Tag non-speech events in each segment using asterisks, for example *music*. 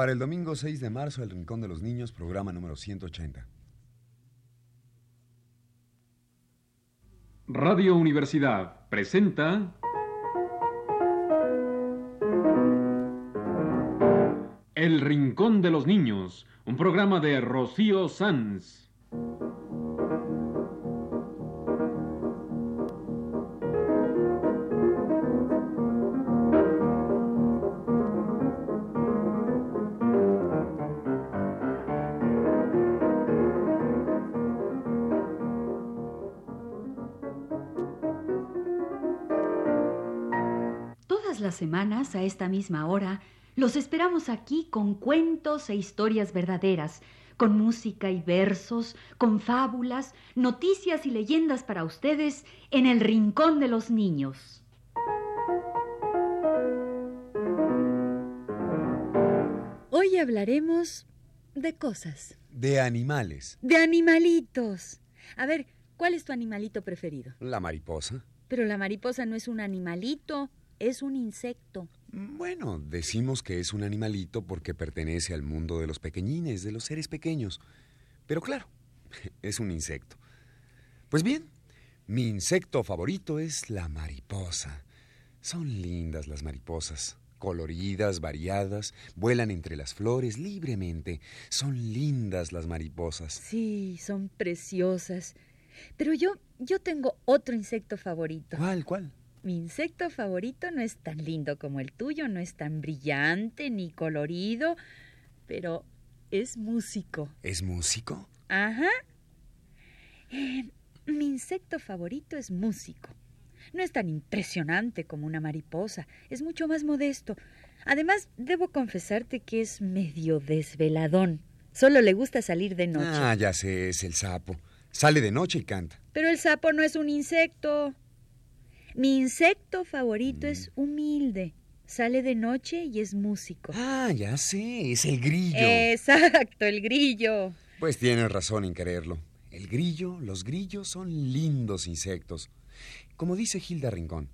Para el domingo 6 de marzo, El Rincón de los Niños, programa número 180. Radio Universidad presenta El Rincón de los Niños, un programa de Rocío Sanz. Semanas, a esta misma hora, los esperamos aquí con cuentos e historias verdaderas, con música y versos, con fábulas, noticias y leyendas para ustedes en el Rincón de los Niños. Hoy hablaremos de cosas, De animales. de animalitos. A ver, ¿cuál es tu animalito preferido? La mariposa. Pero la mariposa no es un animalito, es un insecto. Bueno, decimos que es un animalito porque pertenece al mundo de los pequeñines, de los seres pequeños. Pero claro, *laughs* es un insecto. Pues bien, mi insecto favorito es la mariposa. Son lindas las mariposas, coloridas, variadas, vuelan entre las flores libremente. Son lindas las mariposas. Sí, son preciosas. Pero yo, yo tengo otro insecto favorito. ¿Cuál, cuál? Mi insecto favorito no es tan lindo como el tuyo, no es tan brillante ni colorido, pero es músico. ¿Es músico? Ajá. Eh, mi insecto favorito es músico. No es tan impresionante como una mariposa, es mucho más modesto. Además, debo confesarte que es medio desveladón. Solo le gusta salir de noche. Ah, ya sé, es el sapo. Sale de noche y canta. Pero el sapo no es un insecto. Mi insecto favorito Mm. es humilde. Sale de noche y es músico. Ah, ya sé, es el grillo. Exacto, el grillo. Pues tienes razón en quererlo. El grillo, los grillos son lindos insectos. Como dice Gilda Rincón,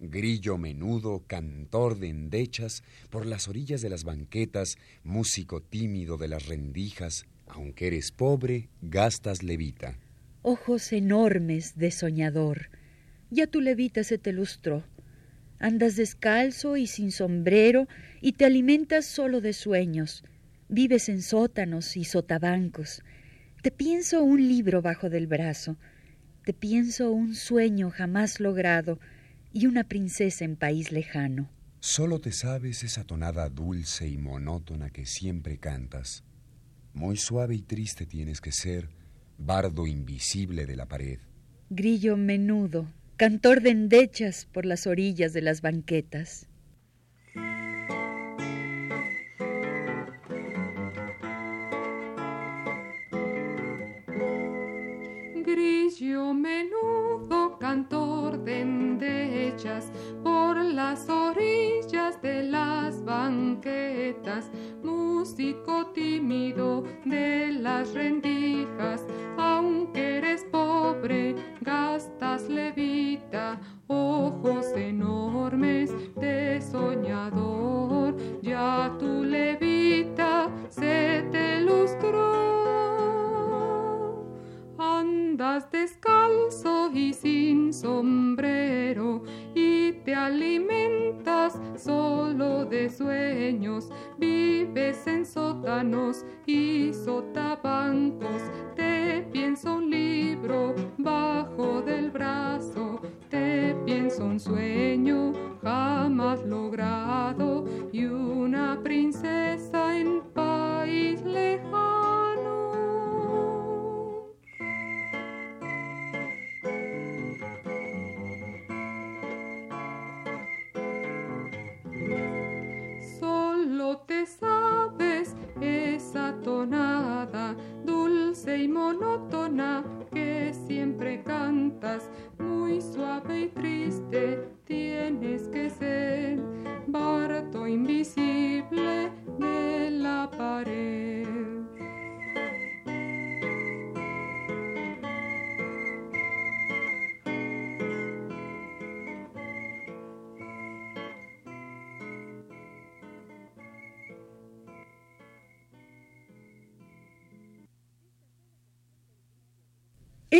grillo menudo, cantor de endechas, por las orillas de las banquetas, músico tímido de las rendijas, aunque eres pobre, gastas levita. Ojos enormes de soñador. Ya tu levita se te lustró. Andas descalzo y sin sombrero y te alimentas solo de sueños. Vives en sótanos y sotabancos. Te pienso un libro bajo del brazo. Te pienso un sueño jamás logrado y una princesa en país lejano. Solo te sabes esa tonada dulce y monótona que siempre cantas. Muy suave y triste tienes que ser, bardo invisible de la pared. Grillo menudo, cantor de endechas por las orillas de las banquetas. Menudo, cantor de endechas, por las orillas de las banquetas, músico tímido de las rendijas, aunque eres pobre, gastas levita, ojos enormes cantas, muy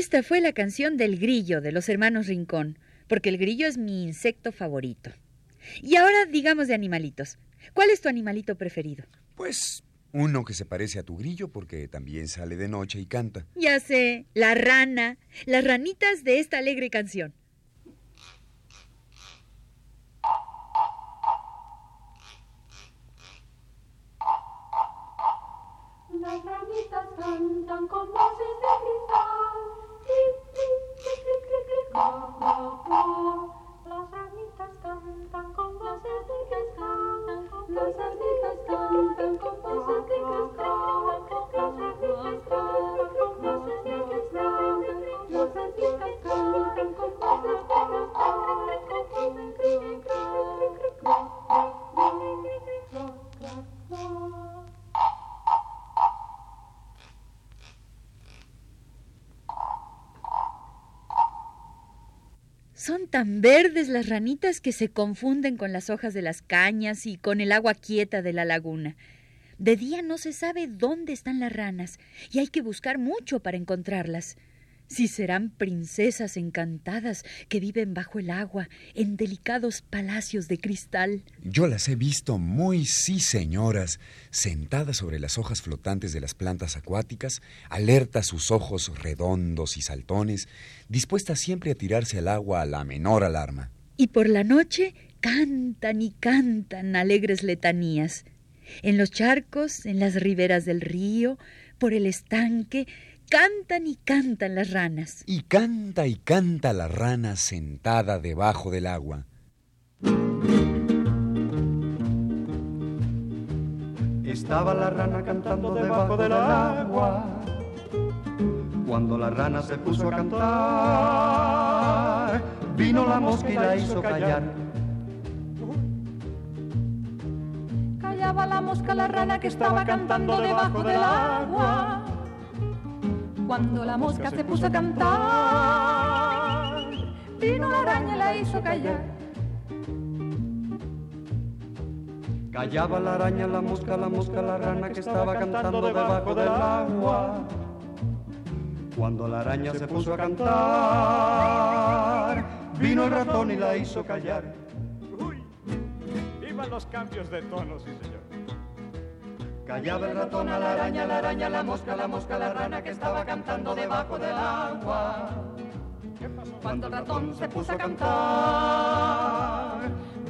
Esta fue la canción del grillo de los hermanos Rincón, porque el grillo es mi insecto favorito. Y ahora digamos de animalitos. ¿Cuál es tu animalito preferido? Pues uno que se parece a tu grillo porque también sale de noche y canta. Ya sé, la rana, las ranitas de esta alegre canción. Las ranitas cantan con voces tan verdes las ranitas que se confunden con las hojas de las cañas y con el agua quieta de la laguna. De día no se sabe dónde están las ranas y hay que buscar mucho para encontrarlas. Si serán princesas encantadas que viven bajo el agua en delicados palacios de cristal. Yo las he visto muy sí, señoras, sentadas sobre las hojas flotantes de las plantas acuáticas, alertas sus ojos redondos y saltones, dispuestas siempre a tirarse al agua a la menor alarma. Y por la noche cantan y cantan alegres letanías. En los charcos, en las riberas del río, por el estanque, cantan y cantan las ranas. Y canta y canta la rana sentada debajo del agua. Estaba la rana cantando debajo del agua. Cuando la rana se puso a cantar, vino la mosca y la hizo callar. Callaba la mosca la rana que estaba cantando debajo del agua. Cuando la mosca se puso a cantar, vino la araña y la hizo callar. Callaba la araña, la mosca, la mosca, la rana que estaba cantando debajo del agua. Cuando la araña se puso a cantar, vino el ratón y la hizo callar. Uy, iban los cambios de tono, sí señor. Callaba el ratón a la araña, la araña, la mosca, la mosca, la rana que estaba cantando debajo del agua. Cuando el ratón se puso a cantar,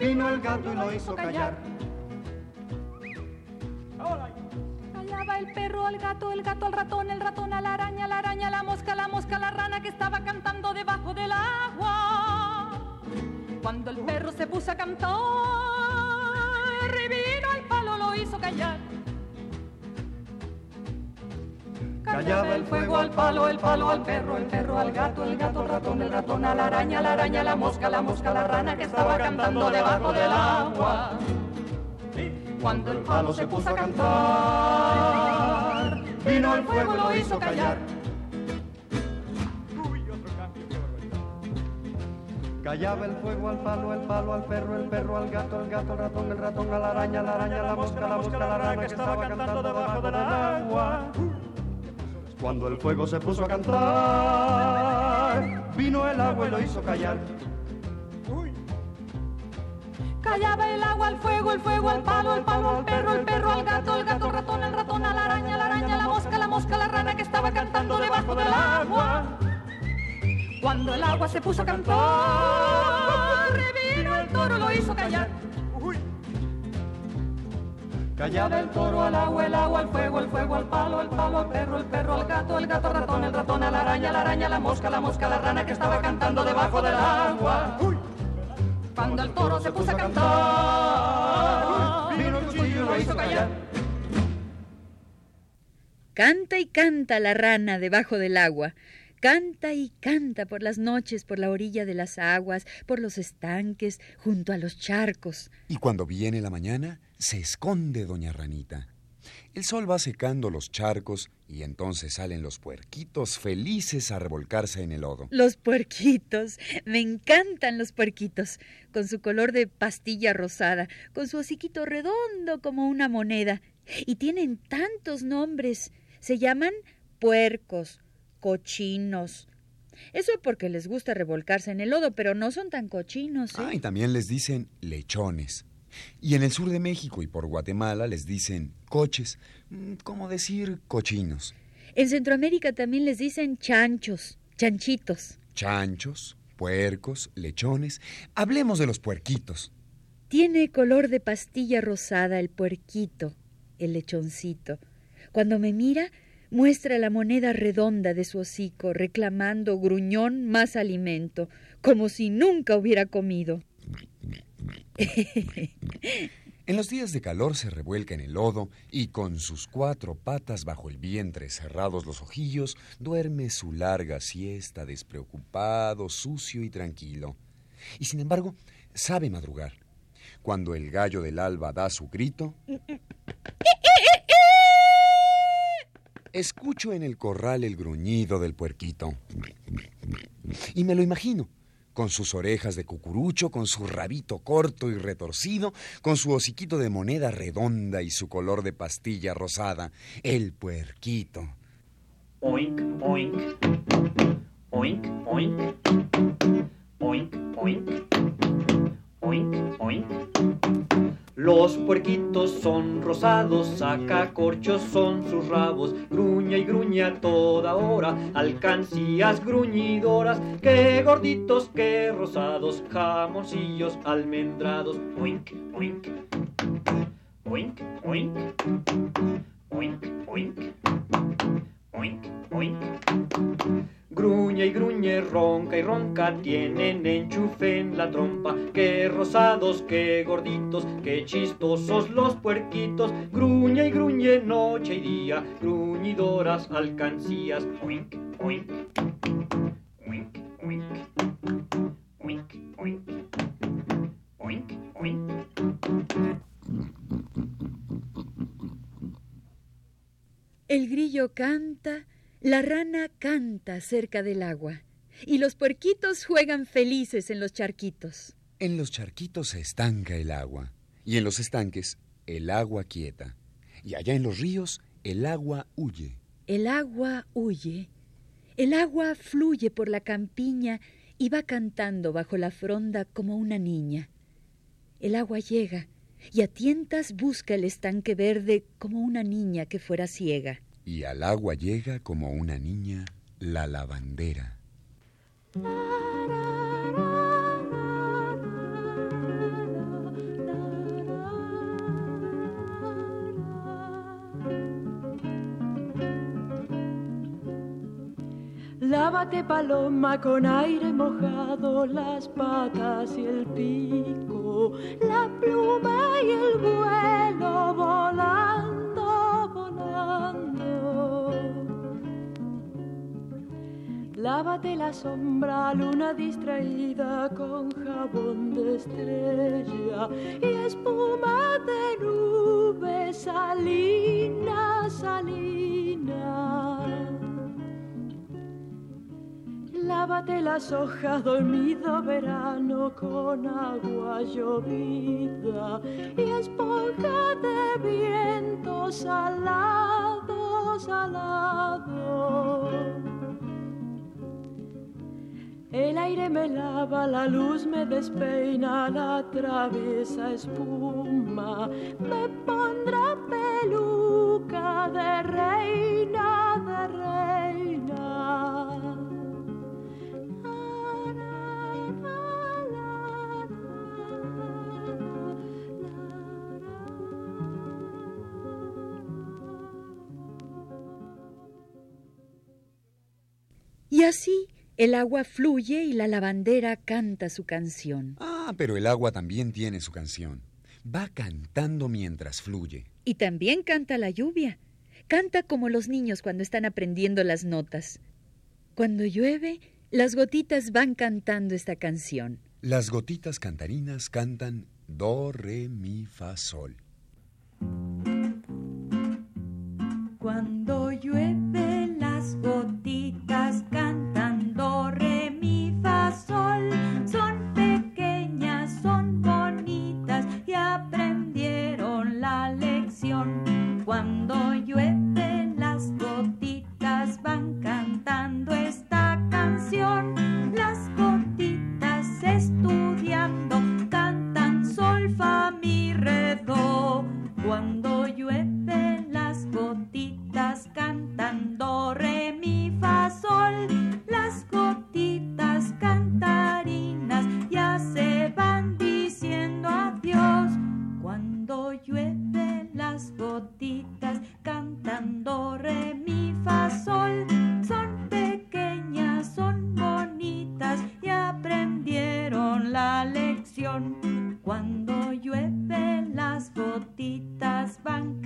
vino el gato y lo hizo callar. Callaba el perro al gato, el gato al ratón, el ratón a la araña, la araña a la mosca, la mosca a la rana que estaba cantando debajo del agua. Cuando el perro se puso a cantar, vino el palo, lo hizo callar. Callaba el fuego al palo, el palo al perro, el perro al gato, el gato al ratón, el ratón a la araña, la araña a la mosca, la mosca a la rana que estaba cantando debajo del agua. Cuando el palo se puso a cantar, vino el fuego lo hizo callar. Callaba el fuego al palo, el palo al perro, el perro al gato, el gato al ratón, el ratón a la araña, la araña a la mosca, la mosca a la rana que estaba cantando debajo del agua. Cuando el fuego se puso a cantar, vino el agua y lo hizo callar. Callaba el agua al fuego, el fuego al palo, el palo al perro, el perro al gato, el gato al ratón, el ratón a la araña, la araña la mosca, la mosca la rana que estaba cantando debajo del agua. Cuando el agua se puso a cantar, vino el toro, lo hizo callar. Callaba el toro al agua, el agua al fuego, el fuego al palo, el palo al perro, el perro al gato, el gato al ratón, el ratón a la araña, la araña la mosca, la mosca la rana que estaba cantando debajo del agua. Cuando el toro se puso a cantar, vino el cuchillo y lo hizo callar. Canta y canta la rana debajo del agua. Canta y canta por las noches, por la orilla de las aguas, por los estanques, junto a los charcos. Y cuando viene la mañana, se esconde doña Ranita. El sol va secando los charcos y entonces salen los puerquitos felices a revolcarse en el lodo. Los puerquitos. Me encantan los puerquitos. Con su color de pastilla rosada, con su hociquito redondo como una moneda. Y tienen tantos nombres. Se llaman puercos, cochinos, Eso porque les gusta revolcarse en el lodo, pero no son tan cochinos. ¿eh? Ah, y también les dicen lechones. Y en el sur de México y por Guatemala les dicen coches, mm, como decir cochinos. En Centroamérica también les dicen chanchos, chanchitos. Chanchos, puercos, lechones. Hablemos de los puerquitos. Tiene color de pastilla rosada el puerquito, el lechoncito. Cuando me mira, muestra la moneda redonda de su hocico, reclamando gruñón más alimento, como si nunca hubiera comido. En los días de calor se revuelca en el lodo y con sus cuatro patas bajo el vientre, cerrados los ojillos, duerme su larga siesta despreocupado, sucio y tranquilo. Y sin embargo, sabe madrugar. Cuando el gallo del alba da su grito, *laughs* escucho en el corral el gruñido del puerquito. Y me lo imagino, con sus orejas de cucurucho, con su rabito corto y retorcido, con su hociquito de moneda redonda y su color de pastilla rosada, el puerquito. Oink, oink. Oink, oink. Oink, oink. Oink, oink. Los puerquitos son rosados, sacacorchos son sus rabos, gruña y gruña toda hora, alcancías gruñidoras, qué gorditos, qué rosados, jamoncillos almendrados, oink, oink. Oink, oink. Oink, oink. Oink, oink. Gruñe y gruñe, ronca y ronca, tienen enchufe en la trompa. Qué rosados, qué gorditos, qué chistosos los puerquitos. Gruñe y gruñe noche y día, gruñidoras alcancías. Oink, oink. Oink, oink. Oink, oink. Oink, oink. El grillo canta, la rana canta cerca del agua, y los puerquitos juegan felices en los charquitos. En los charquitos se estanca el agua, y en los estanques el agua quieta, y allá en los ríos el agua huye. El agua huye, el agua fluye por la campiña y va cantando bajo la fronda como una niña. El agua llega y a tientas busca el estanque verde como una niña que fuera ciega. Y al agua llega como una niña la lavandera. Lávate paloma con aire mojado, las patas y el pico, la Lávate la sombra, luna distraída con jabón de estrella y espuma de nube salina, salina. Lávate las hojas, dormido verano con agua llovida y esponja de viento salado, salado. El aire me lava, la luz me despeina, la traviesa espuma, me pondrá peluca de reina, de reina. Y así el agua fluye y la lavandera canta su canción. Ah, pero el agua también tiene su canción. Va cantando mientras fluye. Y también canta la lluvia. Canta como los niños cuando están aprendiendo las notas. Cuando llueve, las gotitas van cantando esta canción. Las gotitas cantarinas cantan do, re, mi, fa, sol. Cuando llueve gotitas van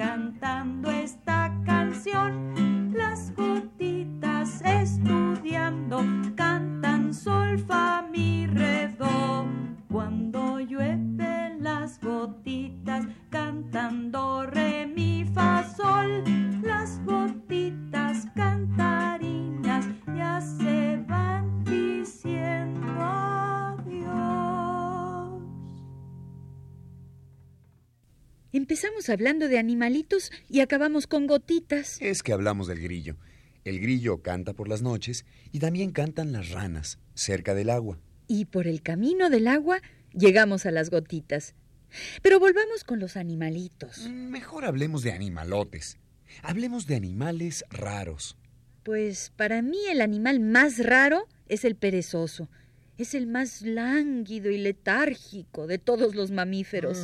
Empezamos hablando de animalitos y acabamos con gotitas. Es que hablamos del grillo. El grillo canta por las noches y también cantan las ranas cerca del agua. Y por el camino del agua llegamos a las gotitas. Pero volvamos con los animalitos. Mejor hablemos de animalotes. Hablemos de animales raros. Pues para mí el animal más raro es el perezoso. Es el más lánguido y letárgico de todos los mamíferos.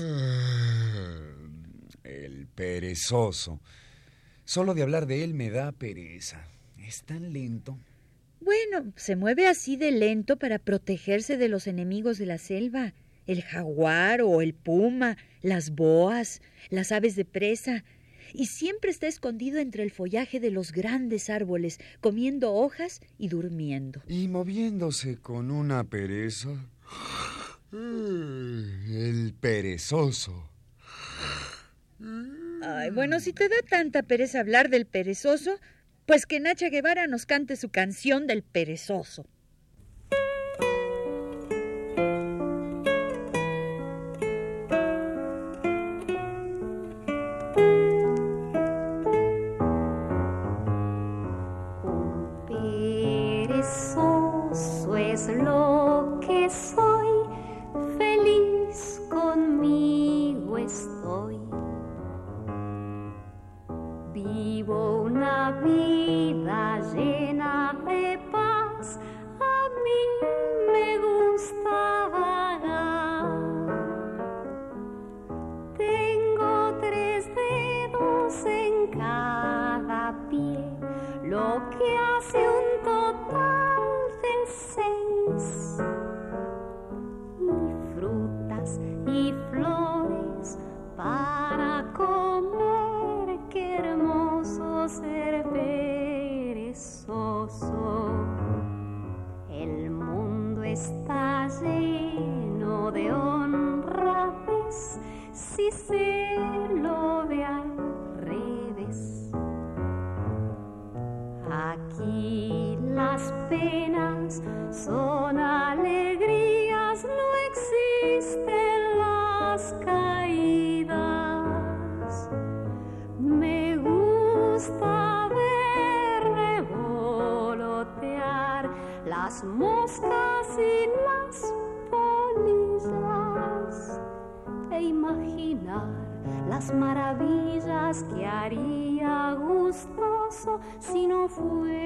El perezoso. Solo de hablar de él me da pereza. Es tan lento. Bueno, se mueve así de lento para protegerse de los enemigos de la selva. El jaguar o el puma, las boas, las aves de presa. Y siempre está escondido entre el follaje de los grandes árboles, comiendo hojas y durmiendo. Y moviéndose con una pereza. El perezoso. Ay, bueno, si te da tanta pereza hablar del perezoso, pues que Nacha Guevara nos cante su canción del perezoso. Perezoso es lo que soy, las penas son alegrías, no existen las caídas. Me gusta ver revolotear las moscas y las polillas e imaginar las maravillas que haría gustoso si no fuera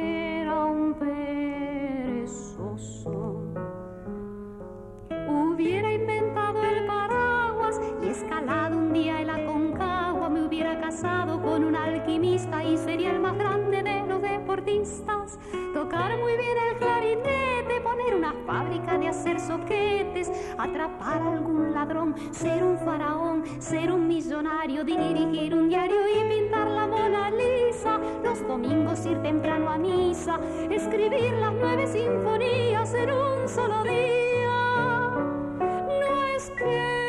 atrapar a algún ladrón, ser un faraón, ser un millonario, dirigir un diario y pintar la Mona Lisa. Los domingos ir temprano a misa, escribir las nueve sinfonías en un solo día. No es que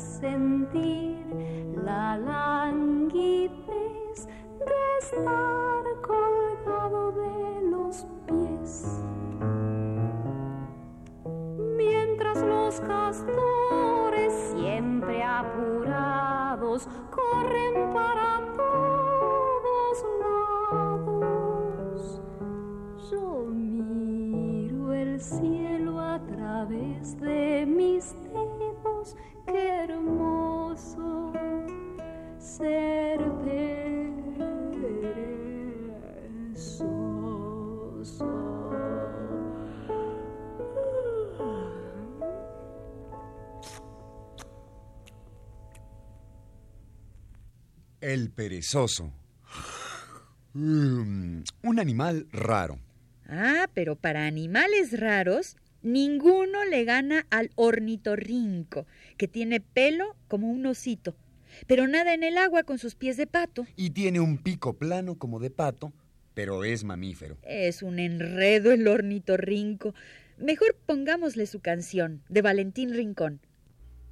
sentir la languidez de estar colgado de los pies. Mientras los castores siempre apurados corren para todos lados. Yo miro el cielo a través de mis perezoso. Mm, un animal raro. Ah, pero para animales raros, ninguno le gana al ornitorrinco, que tiene pelo como un osito, pero nada en el agua con sus pies de pato. Y tiene un pico plano como de pato, pero es mamífero. Es un enredo el ornitorrinco. Mejor pongámosle su canción, de Valentín Rincón.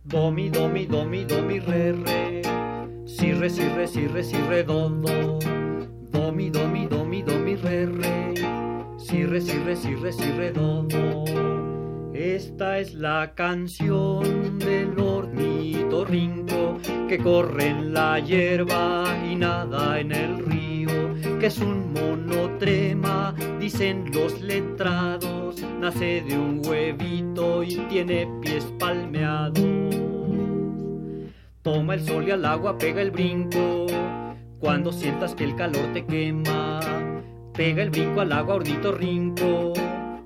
Do, mi, do, mi, do, mi, do, mi, re, re. Si, re, si, re, si, re, si, re, do, do. Do, mi, do, mi, do, mi, do, mi, re, re. Si, re, si, re, si, re, si, re, do, do. Esta es la canción del ornitorrinco que corre en la hierba y nada en el río, que es un monotrema, dicen los letrados, nace de un huevito y tiene pies palmeados. Toma el sol y al agua pega el brinco, cuando sientas que el calor te quema, pega el brinco al agua, ornitorrinco,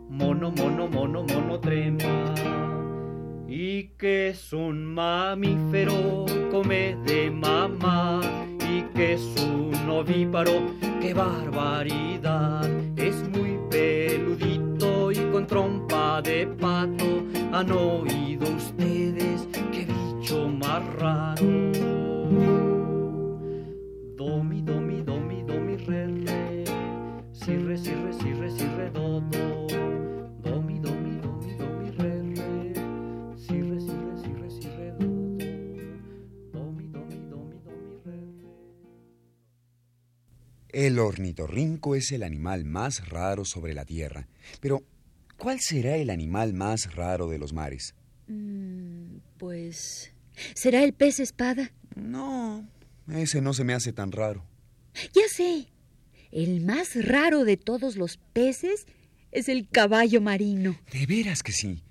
mono, mono, mono, mono trema. Y que es un mamífero, come de mamá, y que es un ovíparo, qué barbaridad. Es muy peludito y con trompa de pato. ¿Han oído ornitorrinco es el animal más raro sobre la tierra. Pero, ¿cuál será el animal más raro de los mares? Mm, pues... ¿Será el pez espada? No, ese no se me hace tan raro. Ya sé. El más raro de todos los peces es el caballo marino. De veras que sí.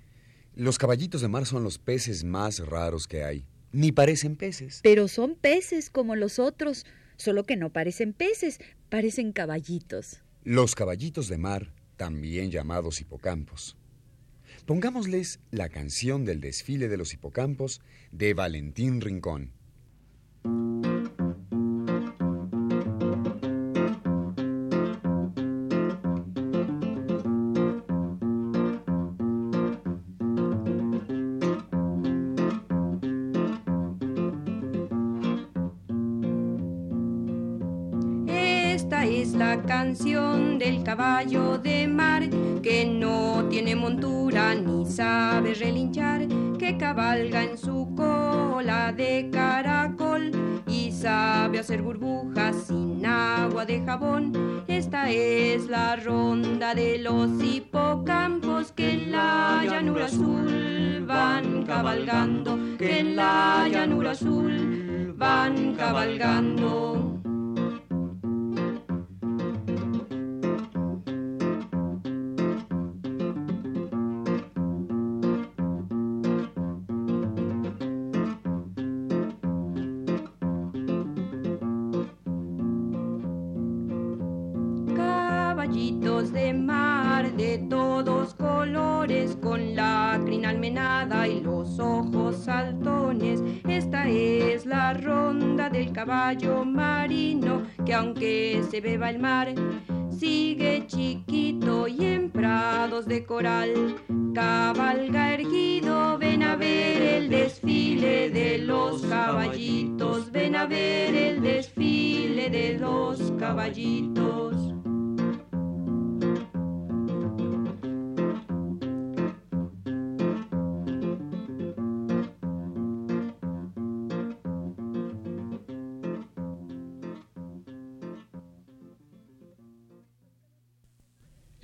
Los caballitos de mar son los peces más raros que hay. Ni parecen peces. Pero son peces como los otros, solo que no parecen peces, parecen caballitos. Los caballitos de mar, también llamados hipocampos. Pongámosles la canción del desfile de los hipocampos de Valentín Rincón. Sabe relinchar, que cabalga en su cola de caracol y sabe hacer burbujas sin agua de jabón. Esta es la ronda de los hipocampos que en la llanura azul van cabalgando, que en la llanura azul van cabalgando. Caballo marino, que aunque se beba el mar, sigue chiquito y en prados de coral. Cabalga erguido, ven a ver el desfile de los caballitos, ven a ver el desfile de los caballitos.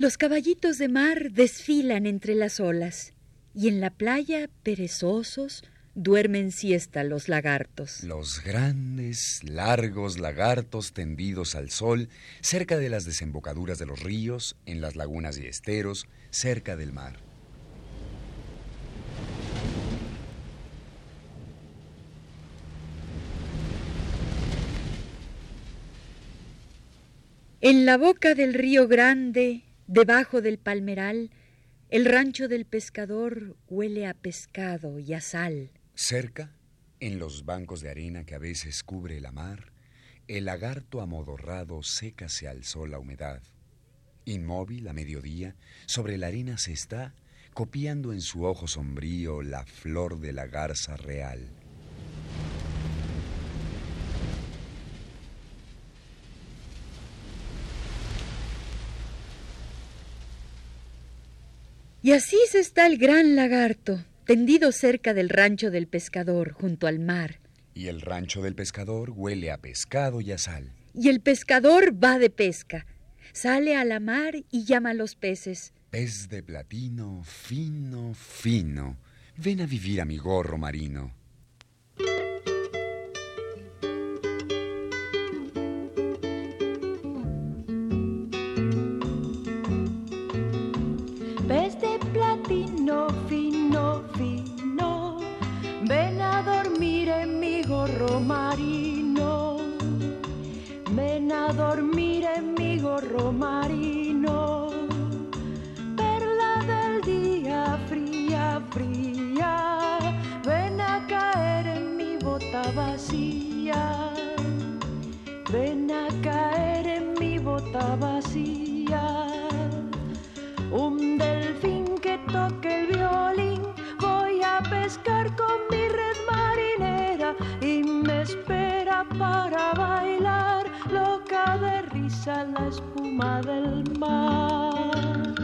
Los caballitos de mar desfilan entre las olas y en la playa, perezosos, duermen siesta los lagartos. Los grandes, largos lagartos tendidos al sol, cerca de las desembocaduras de los ríos, en las lagunas y esteros, cerca del mar. En la boca del río grande, debajo del palmeral, el rancho del pescador huele a pescado y a sal. Cerca, en los bancos de arena que a veces cubre la mar, El lagarto amodorrado sécase al sol la humedad. Inmóvil a mediodía, sobre la arena se está copiando en su ojo sombrío la flor de la garza real. Y así se está el gran lagarto, tendido cerca del rancho del pescador, junto al mar. Y el rancho del pescador huele a pescado y a sal. Y el pescador va de pesca, sale a la mar y llama a los peces. Pez de platino, fino, fino, ven a vivir a mi gorro marino. Marino. Ven a dormir en mi gorro marino. Risa la espuma del mar.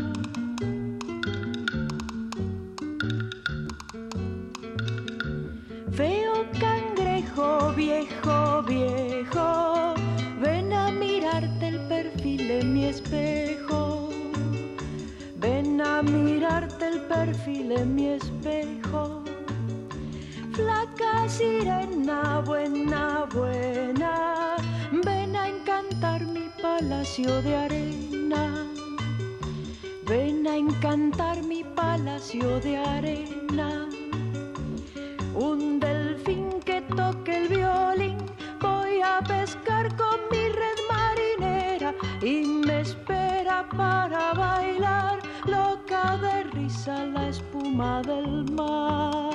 Feo cangrejo, viejo, viejo, ven a mirarte el perfil en mi espejo. Ven a mirarte el perfil en mi espejo. Flaca sirena, buena, buena, ven a encantar mi palacio de arena. Ven a encantar mi palacio de arena. Un delfín que toque el violín, voy a pescar con mi red marinera y me espera para bailar, loca de risa la espuma del mar.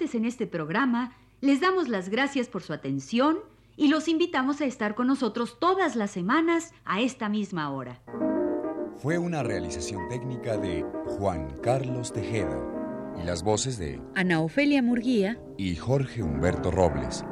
Participantes en este programa les damos las gracias por su atención y los invitamos a estar con nosotros todas las semanas a esta misma hora. Fue una realización técnica de Juan Carlos Tejeda y las voces de Ana Ofelia Murguía y Jorge Humberto Robles.